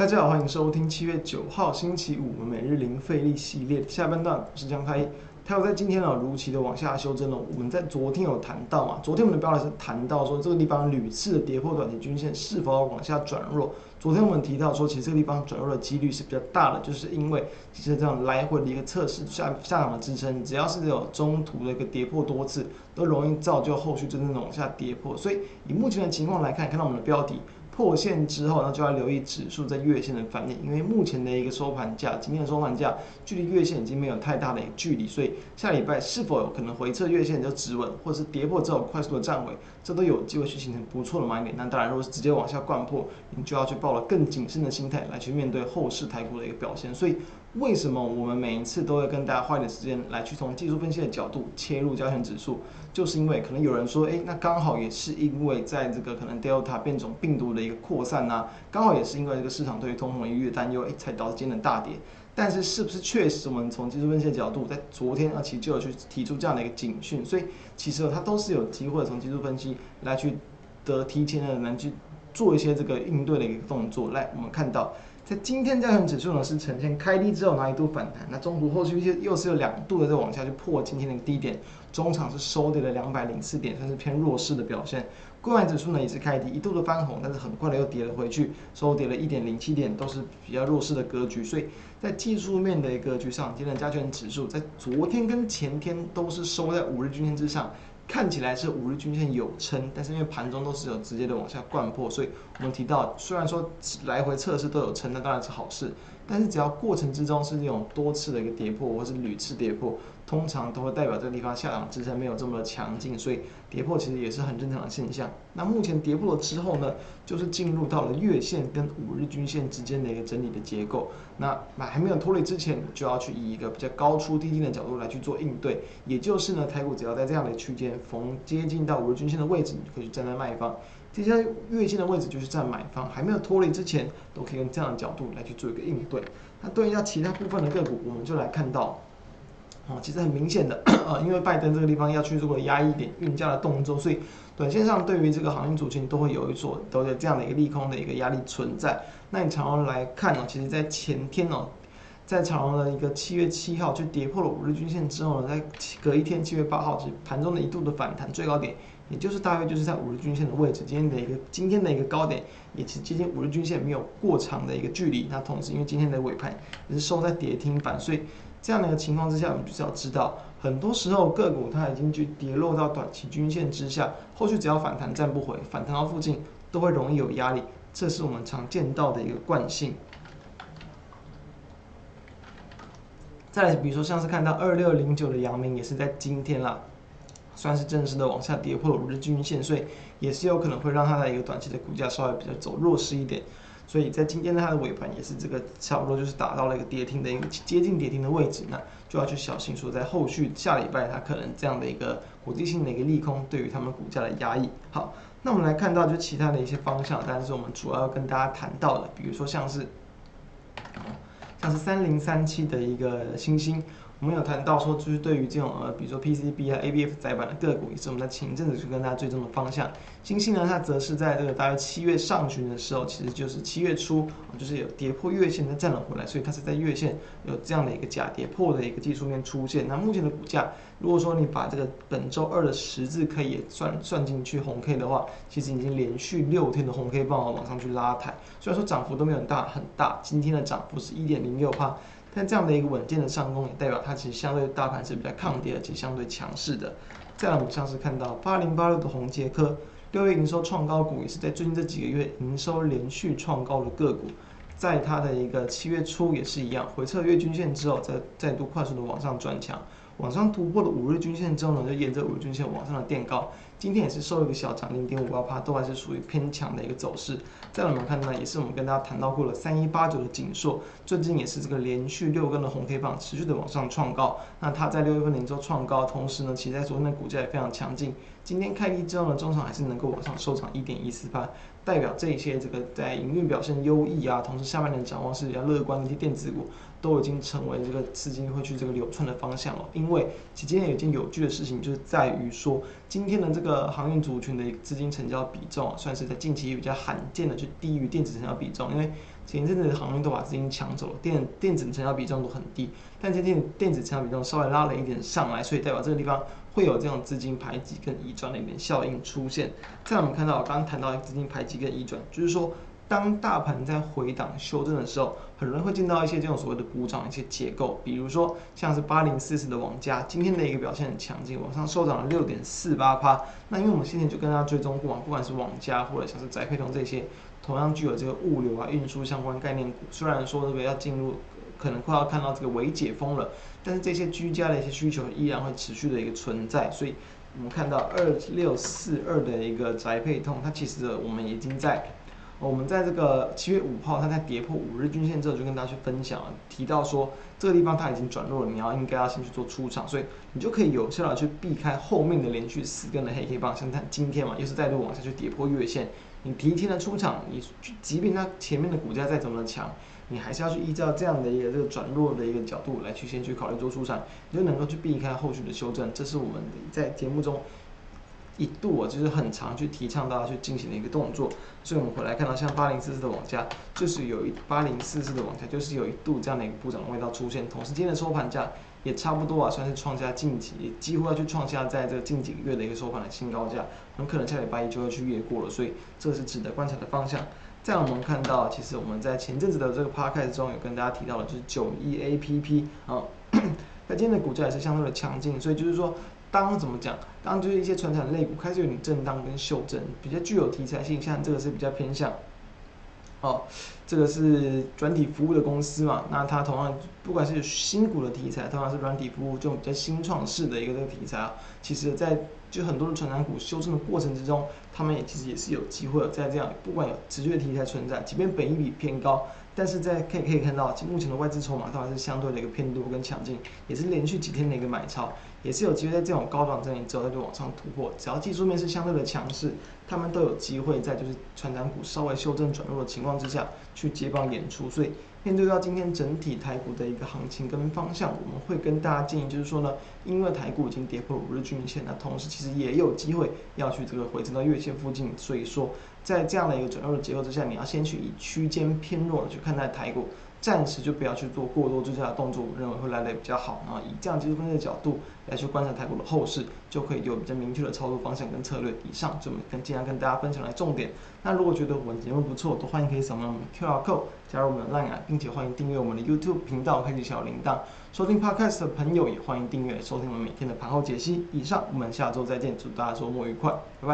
大家好，欢迎收听七月九号星期五我们每日零费力系列下半段，我是江开。它有在今天呢，如期的往下修正了。我们在昨天有谈到嘛，昨天我们的标题是谈到说这个地方屡次的跌破短期均线，是否要往下转弱？昨天我们提到说，其实这个地方转弱的几率是比较大的，就是因为其实这样来回的一个测试下下档的支撑，只要是有中途的一个跌破多次，都容易造就后续真正的往下跌破。所以以目前的情况来看，看到我们的标题。破线之后，那就要留意指数在月线的反应，因为目前的一个收盘价，今天的收盘价距离月线已经没有太大的一个距离，所以下礼拜是否有可能回撤月线就止稳，或者是跌破之后快速的站稳，这都有机会去形成不错的买点。那当然，如果是直接往下灌破，你就要去抱了更谨慎的心态来去面对后市台股的一个表现。所以。为什么我们每一次都会跟大家花一点时间来去从技术分析的角度切入交权指数？就是因为可能有人说，诶，那刚好也是因为在这个可能 Delta 变种病毒的一个扩散呐、啊，刚好也是因为这个市场对于通膨一个担忧，诶，才导致今天的大跌。但是是不是确实我们从技术分析的角度，在昨天啊其实就有去提出这样的一个警讯？所以其实它都是有机会从技术分析来去得提前的能去做一些这个应对的一个动作。来，我们看到。在今天加权指数呢是呈现开低之后，然后一度反弹，那中途后续又又是有两度的在往下去破今天的低点，中场是收跌了两百零四点，算是偏弱势的表现。柜买指数呢也是开低，一度的翻红，但是很快的又跌了回去，收跌了一点零七点，都是比较弱势的格局。所以在技术面的一个格局上，今天的加权指数在昨天跟前天都是收在五日均线之上。看起来是五日均线有撑，但是因为盘中都是有直接的往下灌破，所以我们提到，虽然说来回测试都有撑，那当然是好事。但是只要过程之中是这种多次的一个跌破，或是屡次跌破，通常都会代表这个地方下档支撑没有这么强劲，所以跌破其实也是很正常的现象。那目前跌破了之后呢，就是进入到了月线跟五日均线之间的一个整理的结构。那还没有脱离之前，就要去以一个比较高出低进的角度来去做应对。也就是呢，台股只要在这样的区间逢接近到五日均线的位置，你就可以去站在卖方。接下来月线的位置就是在买方，还没有脱离之前，都可以用这样的角度来去做一个应对。那对应一下其他部分的个股，我们就来看到，哦，其实很明显的，呃，因为拜登这个地方要去做压抑一点运价的动作，所以短线上对于这个航运族群都会有一所都有这样的一个利空的一个压力存在。那你常常来看呢，其实在前天哦，在长荣的一个七月七号就跌破了五日均线之后呢，在隔一天七月八号是盘中的一度的反弹最高点。也就是大约就是在五日均线的位置，今天的一个今天的一个高点也是接近五日均线没有过长的一个距离。那同时因为今天的尾盘也是收在跌停板，所以这样的一个情况之下，我们就是要知道，很多时候个股它已经去跌落到短期均线之下，后续只要反弹站不回，反弹到附近都会容易有压力，这是我们常见到的一个惯性。再，比如说像是看到二六零九的阳明也是在今天啦。算是正式的往下跌破了五日均线，所以也是有可能会让它的一个短期的股价稍微比较走弱势一点。所以在今天它的尾盘也是这个差不多就是达到了一个跌停的一个接近跌停的位置，那就要去小心说在后续下礼拜它可能这样的一个国际性的一个利空对于他们股价的压抑。好，那我们来看到就其他的一些方向，但是我们主要要跟大家谈到的，比如说像是像是三零三七的一个星星。我们有谈到说，就是对于这种呃，比如说 PCB 啊、ABF 载板的个股，也是我们在前阵子去跟大家追踪的方向。欣兴呢，它则是在这个大约七月上旬的时候，其实就是七月初，就是有跌破月线再站了回来，所以它是在月线有这样的一个假跌破的一个技术面出现。那目前的股价，如果说你把这个本周二的十字 K 也算算进去红 K 的话，其实已经连续六天的红 K 棒往上去拉抬，虽然说涨幅都没有很大很大，今天的涨幅是一点零六帕。但这样的一个稳健的上攻，也代表它其实相对大盘是比较抗跌，而且相对强势的。再来，我们像是看到八零八六的宏捷科，六月营收创高股，也是在最近这几个月营收连续创高的个股，在它的一个七月初也是一样，回撤月均线之后，再再度快速的往上转强。往上突破了五日均线之后呢，就沿着五日均线往上的垫高，今天也是收一个小涨零点五八趴，都还是属于偏强的一个走势。再来我们看到，也是我们跟大家谈到过了三一八九的景硕，最近也是这个连续六根的红 K 棒持续的往上创高。那它在六月份营收创高，同时呢，其实在昨天的股价也非常强劲。今天开低之后呢，中场还是能够往上收涨一点一四趴，代表这一些这个在营运表现优异啊，同时下半年展望是比较乐观的一些电子股，都已经成为这个资金会去这个流窜的方向了。因为其实今天有一件有趣的事情，就是在于说今天的这个航运族群的资金成交比重啊，算是在近期比较罕见的就低于电子成交比重，因为前一阵子的航运都把资金抢走了，电电子成交比重都很低，但今天电子成交比重稍微拉了一点上来，所以代表这个地方会有这种资金排挤跟移转的一点效应出现。在我们看到我刚刚谈到资金排挤跟移转，就是说。当大盘在回档修正的时候，很容易会见到一些这种所谓的补涨一些结构，比如说像是八零四四的网家，今天的一个表现很强劲，往上收涨了六点四八趴。那因为我们先前就跟大家追踪过嘛，不管是网家或者像是宅配通这些，同样具有这个物流啊运输相关概念股，虽然说这个要进入，可能快要看到这个微解封了，但是这些居家的一些需求依然会持续的一个存在，所以我们看到二六四二的一个宅配通，它其实我们已经在。我们在这个七月五号，它在跌破五日均线之后，就跟大家去分享了，提到说这个地方它已经转弱了，你要应该要先去做出场，所以你就可以有效的去避开后面的连续四根的黑 K 棒，像它今天嘛，又是再度往下去跌破月线，你提前的出场，你即便它前面的股价再怎么强，你还是要去依照这样的一个这个转弱的一个角度来去先去考虑做出场，你就能够去避开后续的修正，这是我们在节目中。一度啊就是很常去提倡大家去进行的一个动作，所以我们回来看到像八零四四的网家，就是有一八零四四的网家，就是有一度这样的一个部涨的味道出现，同时今天的收盘价也差不多啊，算是创下近期几乎要去创下在这个近几个月的一个收盘的新高价，很可能下礼拜一就会去越过了，所以这是值得观察的方向。再我们看到，其实我们在前阵子的这个 podcast 中有跟大家提到的，就是九一 APP 啊，那今天的股价也是相对的强劲，所以就是说。当怎么讲？当就是一些传产类股开始有点震荡跟修正，比较具有题材性，像这个是比较偏向，哦，这个是软体服务的公司嘛？那它同样不管是新股的题材，同样是软体服务这种比较新创式的一个这个题材啊，其实在就很多的传产股修正的过程之中，他们也其实也是有机会在这样，不管有持续的题材存在，即便本益比偏高。但是在可以可以看到，目前的外资筹码都还是相对的一个偏多跟强劲，也是连续几天的一个买超，也是有机会在这种高档整理之后再就往上突破。只要技术面是相对的强势，他们都有机会在就是传产股稍微修正转弱的情况之下去接棒演出，所以。面对到今天整体台股的一个行情跟方向，我们会跟大家建议，就是说呢，因为台股已经跌破五日均线，那同时其实也有机会要去这个回升到月线附近，所以说在这样的一个转弱的结构之下，你要先去以区间偏弱的去看待台股。暂时就不要去做过多追加的动作，我认为会来得比较好。然后以这样技术分析的角度来去观察台股的后市，就可以有比较明确的操作方向跟策略。以上就我们跟尽量跟大家分享的重点。那如果觉得我们节目不错，都欢迎可以扫描我们 QR code 加入我们的 LINE，啊并且欢迎订阅我们的 YouTube 频道，开启小铃铛。收听 Podcast 的朋友也欢迎订阅收听我们每天的盘后解析。以上，我们下周再见，祝大家周末愉快，拜拜。